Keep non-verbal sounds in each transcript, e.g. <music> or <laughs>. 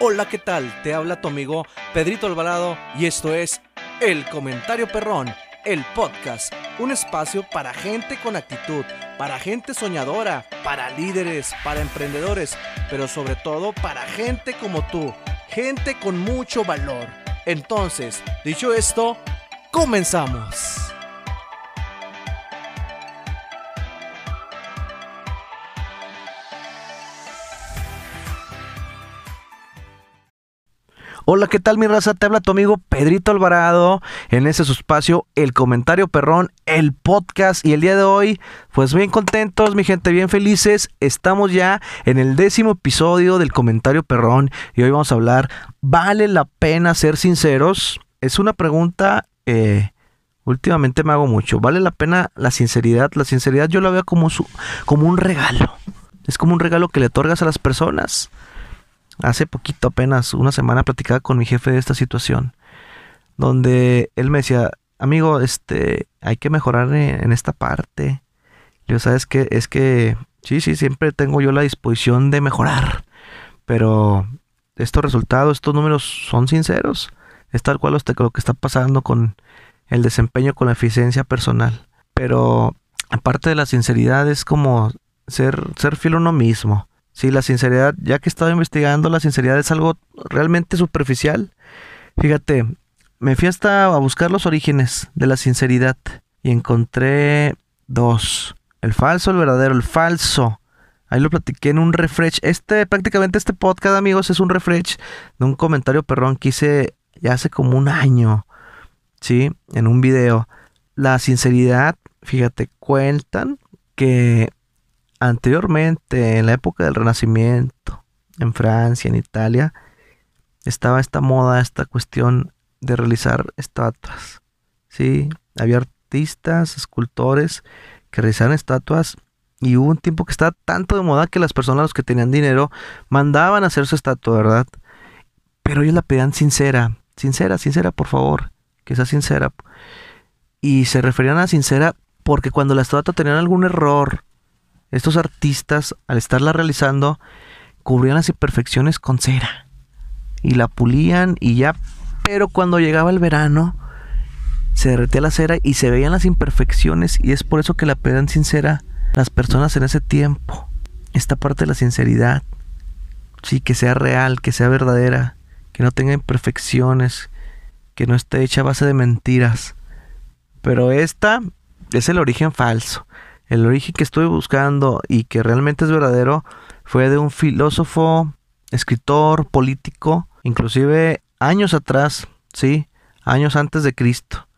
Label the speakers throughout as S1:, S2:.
S1: Hola, ¿qué tal? Te habla tu amigo Pedrito Alvarado y esto es El Comentario Perrón, el podcast, un espacio para gente con actitud, para gente soñadora, para líderes, para emprendedores, pero sobre todo para gente como tú, gente con mucho valor. Entonces, dicho esto, comenzamos. Hola, ¿qué tal mi raza? Te habla tu amigo Pedrito Alvarado en ese su espacio, El Comentario Perrón, el podcast. Y el día de hoy, pues bien contentos, mi gente, bien felices. Estamos ya en el décimo episodio del Comentario Perrón y hoy vamos a hablar, ¿vale la pena ser sinceros? Es una pregunta... Eh, últimamente me hago mucho. ¿Vale la pena la sinceridad? La sinceridad yo la veo como, su, como un regalo. Es como un regalo que le otorgas a las personas. Hace poquito, apenas una semana, platicaba con mi jefe de esta situación, donde él me decía, amigo, este, hay que mejorar en, esta parte. Yo, ¿sabes qué? Es que, sí, sí, siempre tengo yo la disposición de mejorar, pero estos resultados, estos números son sinceros. Es tal cual lo que está pasando con el desempeño, con la eficiencia personal. Pero aparte de la sinceridad, es como ser, ser fiel a uno mismo. Sí, la sinceridad, ya que he estado investigando, la sinceridad es algo realmente superficial. Fíjate, me fui hasta a buscar los orígenes de la sinceridad y encontré dos. El falso, el verdadero, el falso. Ahí lo platiqué en un refresh. Este, prácticamente este podcast, amigos, es un refresh de un comentario perrón que hice ya hace como un año. ¿Sí? En un video. La sinceridad, fíjate, cuentan que anteriormente, en la época del Renacimiento, en Francia, en Italia, estaba esta moda, esta cuestión de realizar estatuas. Sí, había artistas, escultores que realizaban estatuas y hubo un tiempo que estaba tanto de moda que las personas los que tenían dinero mandaban a hacer su estatua, ¿verdad? Pero ellos la pedían sincera, sincera, sincera, por favor, que sea sincera. Y se referían a sincera porque cuando la estatua tenía algún error estos artistas, al estarla realizando, cubrían las imperfecciones con cera y la pulían y ya, pero cuando llegaba el verano, se derretía la cera y se veían las imperfecciones y es por eso que la pedían sincera las personas en ese tiempo. Esta parte de la sinceridad, sí, que sea real, que sea verdadera, que no tenga imperfecciones, que no esté hecha a base de mentiras. Pero esta es el origen falso. El origen que estoy buscando y que realmente es verdadero fue de un filósofo, escritor, político, inclusive años atrás, sí, años antes de Cristo.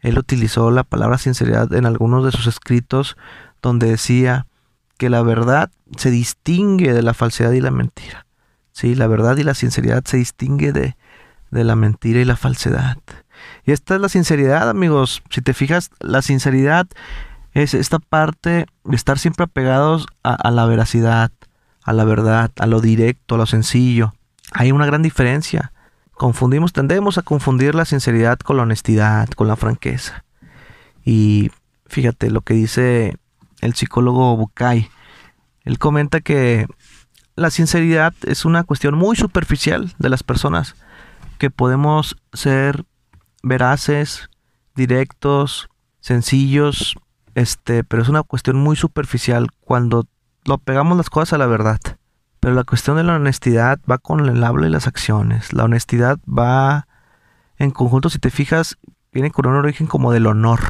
S1: Él utilizó la palabra sinceridad en algunos de sus escritos donde decía que la verdad se distingue de la falsedad y la mentira. Sí, la verdad y la sinceridad se distingue de, de la mentira y la falsedad. Y esta es la sinceridad, amigos. Si te fijas, la sinceridad es esta parte de estar siempre apegados a, la veracidad, a la verdad, a lo directo, a lo sencillo. Hay una gran diferencia. Confundimos, tendemos a confundir la sinceridad con la honestidad, con la franqueza. Y fíjate lo que dice el psicólogo Bukai. Él comenta que la sinceridad es una cuestión muy superficial de las personas, que podemos ser veraces, directos, sencillos, este, pero es una cuestión muy superficial cuando lo pegamos las cosas a la verdad. Pero la cuestión de la honestidad va con el habla y las acciones. La honestidad va en conjunto, si te fijas, viene con un origen como del honor.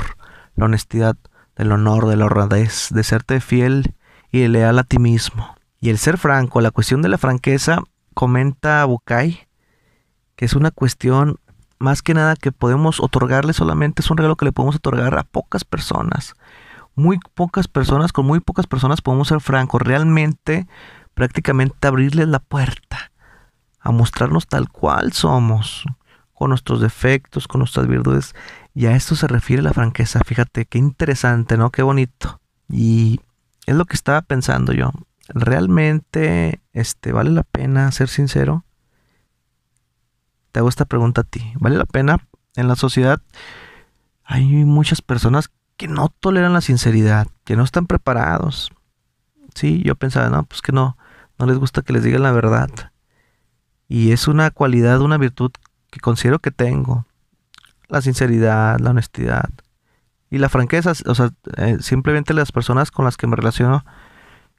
S1: La honestidad, del honor, de la honradez, de serte fiel y leal a ti mismo. Y el ser franco, la cuestión de la franqueza, comenta Bukai, que es una cuestión más que nada que podemos otorgarle solamente, es un regalo que le podemos otorgar a pocas personas. Muy pocas personas, con muy pocas personas podemos ser francos, realmente prácticamente abrirles la puerta a mostrarnos tal cual somos, con nuestros defectos, con nuestras virtudes. Y a esto se refiere la franqueza. Fíjate, qué interesante, ¿no? Qué bonito. Y es lo que estaba pensando yo. ¿Realmente este, vale la pena ser sincero? te hago esta pregunta a ti. ¿Vale la pena? En la sociedad hay muchas personas que no toleran la sinceridad, que no están preparados. Sí, yo pensaba, no, pues que no, no les gusta que les digan la verdad. Y es una cualidad, una virtud que considero que tengo. La sinceridad, la honestidad y la franqueza. O sea, eh, simplemente las personas con las que me relaciono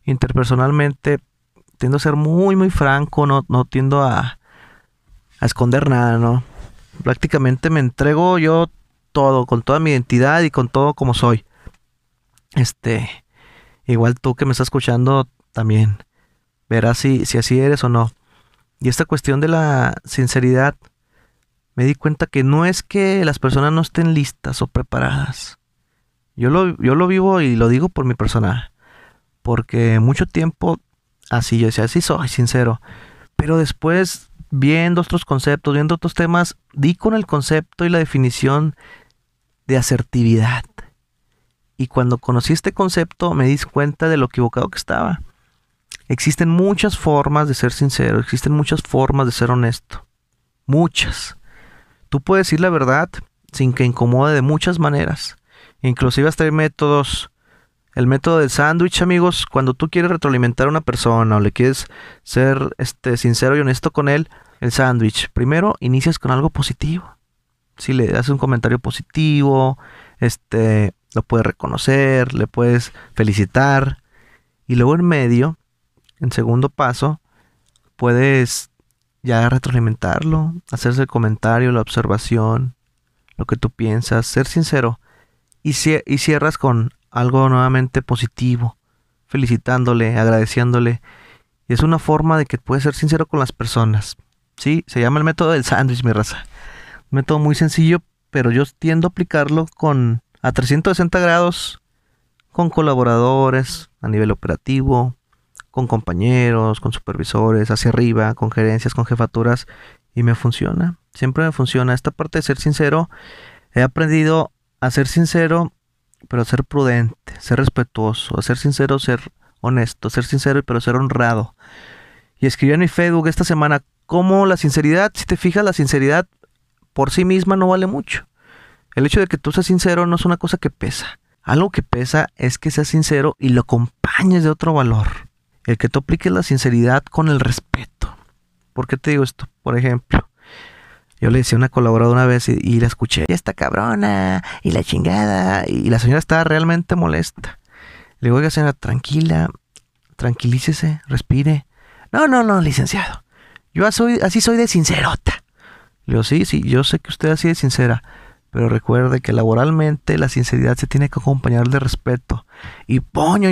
S1: interpersonalmente tiendo a ser muy, muy franco, no, no tiendo a, a esconder nada, ¿no? Prácticamente me entrego yo todo, con toda mi identidad y con todo como soy. Este, igual tú que me estás escuchando también verás si, si así eres o no. Y esta cuestión de la sinceridad, me di cuenta que no es que las personas no estén listas o preparadas. Yo lo, yo lo vivo y lo digo por mi persona. Porque mucho tiempo así yo decía, así soy sincero. Pero después, viendo otros conceptos, viendo otros temas, di con el concepto y la definición de asertividad. Y cuando conocí este concepto me di cuenta de lo equivocado que estaba. Existen muchas formas de ser sincero, existen muchas formas de ser honesto. Muchas. Tú puedes decir la verdad sin que incomode de muchas maneras. Inclusive hasta hay métodos. El método del sándwich, amigos, cuando tú quieres retroalimentar a una persona o le quieres ser este, sincero y honesto con él, el sándwich. Primero inicias con algo positivo. Si le das un comentario positivo, este, lo puedes reconocer, le puedes felicitar. Y luego en medio, en segundo paso, puedes ya retroalimentarlo, hacerse el comentario, la observación, lo que tú piensas, ser sincero. Y, cierras con algo nuevamente positivo, felicitándole, agradeciéndole. Y es una forma de que puedes ser sincero con las personas. Sí, se llama el método del sándwich, mi raza. Método muy sencillo, pero yo tiendo a aplicarlo con a 360 grados con colaboradores a nivel operativo, con compañeros, con supervisores, hacia arriba, con gerencias, con jefaturas, y me funciona. Siempre me funciona. Esta parte de ser sincero, he aprendido a ser sincero, pero a ser prudente, ser respetuoso, a ser sincero, ser honesto, ser sincero, pero ser honrado. Y escribí en mi Facebook esta semana cómo la sinceridad, si te fijas, la sinceridad por sí misma no vale mucho. El hecho de que tú seas sincero no es una cosa que pesa. Algo que pesa es que seas sincero y lo acompañes de otro valor. El que tú apliques la sinceridad con el respeto. ¿Por qué te digo esto? Por ejemplo, yo le decía a una colaboradora una vez y, la escuché. Y esta cabrona, y la chingada. Y la señora estaba realmente molesta. Le digo, oiga, señora, tranquila, tranquilícese, respire. No, no, no, licenciado. Yo soy, así soy de sincerota. Le digo, sí, sí, yo sé que usted así de sincera. Pero recuerde que laboralmente la sinceridad se tiene que acompañar de respeto. Y poño,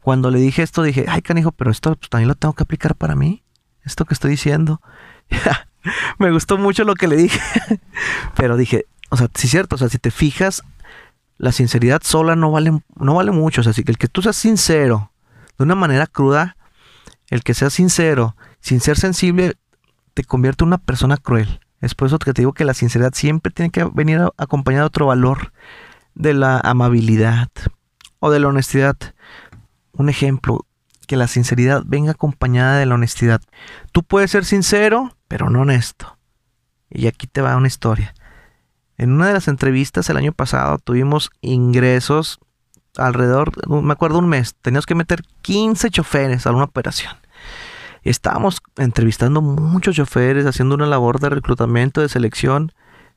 S1: cuando le dije esto, dije, ay, canijo, pero esto pues, también lo tengo que aplicar para mí. Esto que estoy diciendo. <laughs> Me gustó mucho lo que le dije. <laughs> pero dije, o sea, sí es cierto, o sea, si te fijas, la sinceridad sola no vale, no vale mucho. O sea, que el que tú seas sincero de una manera cruda, el que seas sincero, sin ser sensible, te convierte en una persona cruel. Es por eso que te digo que la sinceridad siempre tiene que venir acompañada de otro valor, de la amabilidad o de la honestidad. Un ejemplo, que la sinceridad venga acompañada de la honestidad. Tú puedes ser sincero, pero no honesto. Y aquí te va una historia. En una de las entrevistas el año pasado tuvimos ingresos alrededor, me acuerdo un mes, teníamos que meter 15 choferes a una operación. Estábamos entrevistando muchos choferes, haciendo una labor de reclutamiento, de selección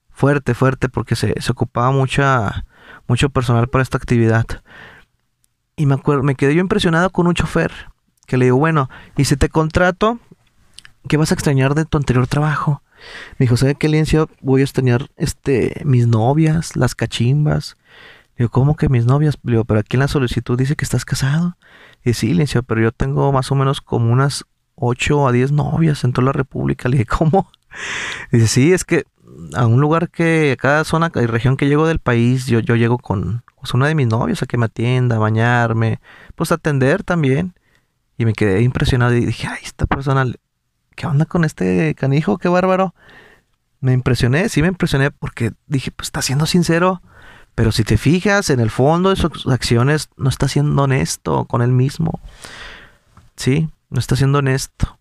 S1: fuerte, fuerte, porque se, ocupaba mucha, mucho personal para esta actividad. Y me acuerdo, me quedé yo impresionado con un chofer que le digo, bueno, y si te contrato, ¿qué vas a extrañar de tu anterior trabajo? Me dijo, ¿sabe qué, Liencio? Voy a extrañar este, mis novias, las cachimbas. Digo, ¿cómo que mis novias? Digo, pero aquí en la solicitud dice que estás casado. Y sí, Liencio, pero yo tengo más o menos como unas 8 a 10 novias en toda la República. Le dije, ¿cómo? <laughs> Dice, sí, es que a un lugar que, a cada zona y región que llego del país, yo, yo llego con pues, una de mis novias a que me atienda, a bañarme, pues a atender también. Y me quedé impresionado y dije, ay, esta persona, ¿qué onda con este canijo? Qué bárbaro. Me impresioné, sí me impresioné porque dije, pues está siendo sincero. Pero si te fijas, en el fondo de sus acciones no está siendo honesto con él mismo. Sí, no está siendo honesto.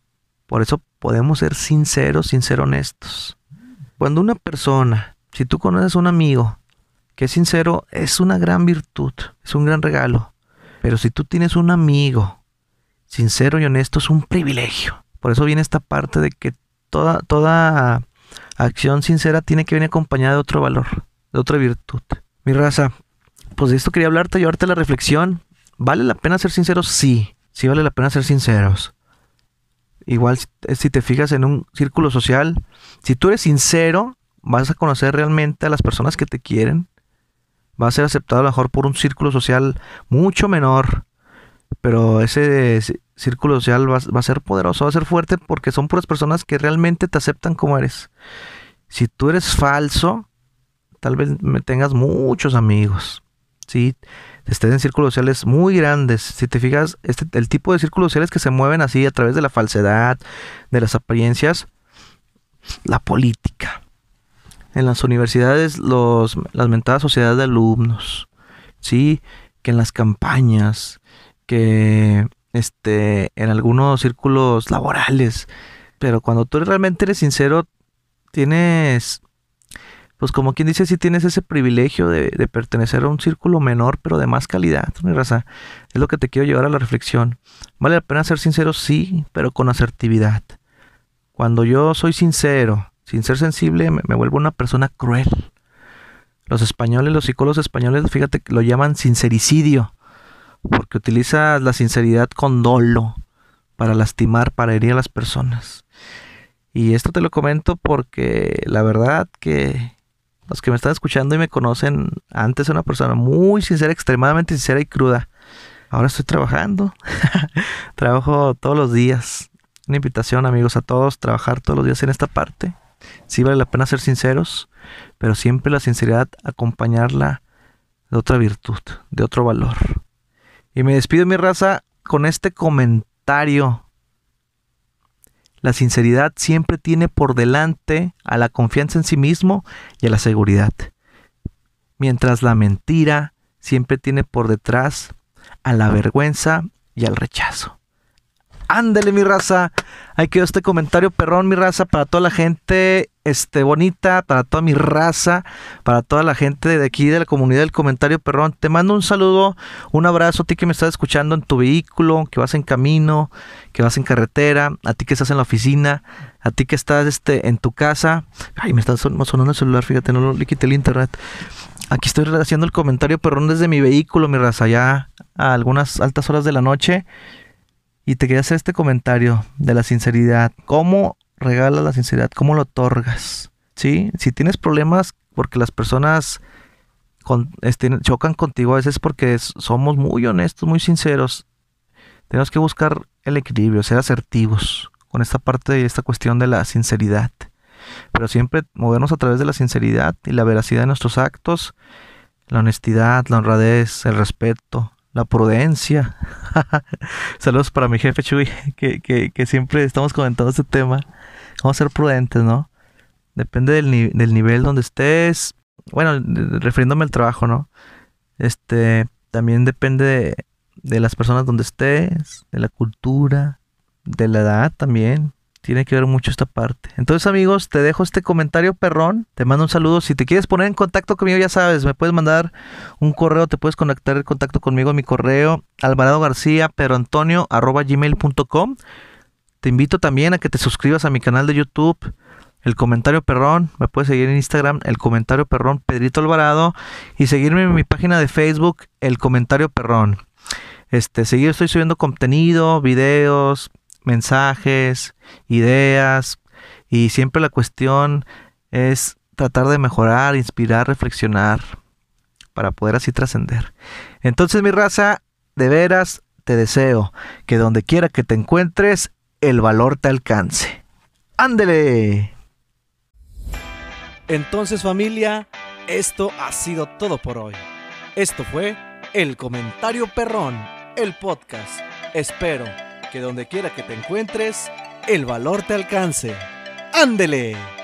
S1: Por eso podemos ser sinceros sin ser honestos. Cuando una persona, si tú conoces a un amigo que es sincero, es una gran virtud, es un gran regalo. Pero si tú tienes un amigo sincero y honesto, es un privilegio. Por eso viene esta parte de que toda, toda acción sincera tiene que venir acompañada de otro valor, de otra virtud. Mi raza, pues de esto quería hablarte, llevarte la reflexión. ¿Vale la pena ser sinceros? Sí, sí vale la pena ser sinceros. Igual si te fijas en un círculo social, si tú eres sincero, vas a conocer realmente a las personas que te quieren. Va a ser aceptado a lo mejor por un círculo social mucho menor. Pero ese círculo social va, a ser poderoso, va a ser fuerte porque son puras personas que realmente te aceptan como eres. Si tú eres falso, tal vez me tengas muchos amigos. ¿sí? Estés en círculos sociales muy grandes. Si te fijas, este, el tipo de círculos sociales que se mueven así a través de la falsedad, de las apariencias, la política. En las universidades, los, las mentadas sociedades de alumnos. ¿sí? Que en las campañas, que este, en algunos círculos laborales. Pero cuando tú realmente eres sincero, tienes, pues como quien dice, si tienes ese privilegio de, pertenecer a un círculo menor, pero de más calidad, mi raza. Es lo que te quiero llevar a la reflexión. ¿Vale la pena ser sincero? Sí, pero con asertividad. Cuando yo soy sincero, sin ser sensible, me, me vuelvo una persona cruel. Los españoles, los psicólogos españoles, fíjate que lo llaman sincericidio porque utilizas la sinceridad con dolo para lastimar, para herir a las personas. Y esto te lo comento porque la verdad que los que me están escuchando y me conocen, antes era una persona muy sincera, extremadamente sincera y cruda. Ahora estoy trabajando. <laughs> Trabajo todos los días. Una invitación, amigos, a todos, trabajar todos los días en esta parte. Sí vale la pena ser sinceros, pero siempre la sinceridad acompañarla de otra virtud, de otro valor. Y me despido mi raza con este comentario. La sinceridad siempre tiene por delante a la confianza en sí mismo y a la seguridad. Mientras la mentira siempre tiene por detrás a la vergüenza y al rechazo. Ándele mi raza. Ahí quedó este comentario perrón, mi raza, para toda la gente este, bonita, para toda mi raza, para toda la gente de aquí de la comunidad del comentario perrón. Te mando un saludo, un abrazo a ti que me estás escuchando en tu vehículo, que vas en camino, que vas en carretera, a ti que estás en la oficina, a ti que estás este, en tu casa. Ay, me está sonando el celular, fíjate, no le quité el internet. Aquí estoy haciendo el comentario perrón desde mi vehículo, mi raza, ya a algunas altas horas de la noche. Y te quería hacer este comentario de la sinceridad. ¿Cómo regalas la sinceridad? ¿Cómo lo otorgas? ¿Sí? Si tienes problemas porque las personas este, chocan contigo a veces porque somos muy honestos, muy sinceros. Tenemos que buscar el equilibrio, ser asertivos con esta parte de esta cuestión de la sinceridad. Pero siempre movernos a través de la sinceridad y la veracidad de nuestros actos, la honestidad, la honradez, el respeto, la prudencia. <laughs> Saludos para mi jefe Chuy, que, que, siempre estamos comentando este tema. Vamos a ser prudentes, ¿no? Depende del, nivel donde estés. Bueno, refiriéndome al trabajo, ¿no? Este, también depende de, de las personas donde estés, de la cultura, de la edad también tiene que ver mucho esta parte. Entonces, amigos, te dejo este comentario perrón. Te mando un saludo. Si te quieres poner en contacto conmigo, ya sabes, me puedes mandar un correo, te puedes conectar en contacto conmigo en mi correo, Alvarado García, pero Antonio, arroba gmail.com. Te invito también a que te suscribas a mi canal de YouTube, El Comentario Perrón. Me puedes seguir en Instagram, El Comentario Perrón, Pedrito Alvarado. Y seguirme en mi página de Facebook, El Comentario Perrón. Este, seguir, estoy subiendo contenido, videos, mensajes, ideas y siempre la cuestión es tratar de mejorar, inspirar, reflexionar para poder así trascender. Entonces mi raza, de veras te deseo que donde quiera que te encuentres, el valor te alcance. Ándele. Entonces familia, esto ha sido todo por hoy. Esto fue El Comentario Perrón, el podcast. Espero que donde quiera que te encuentres, el valor te alcance. ¡Ándele!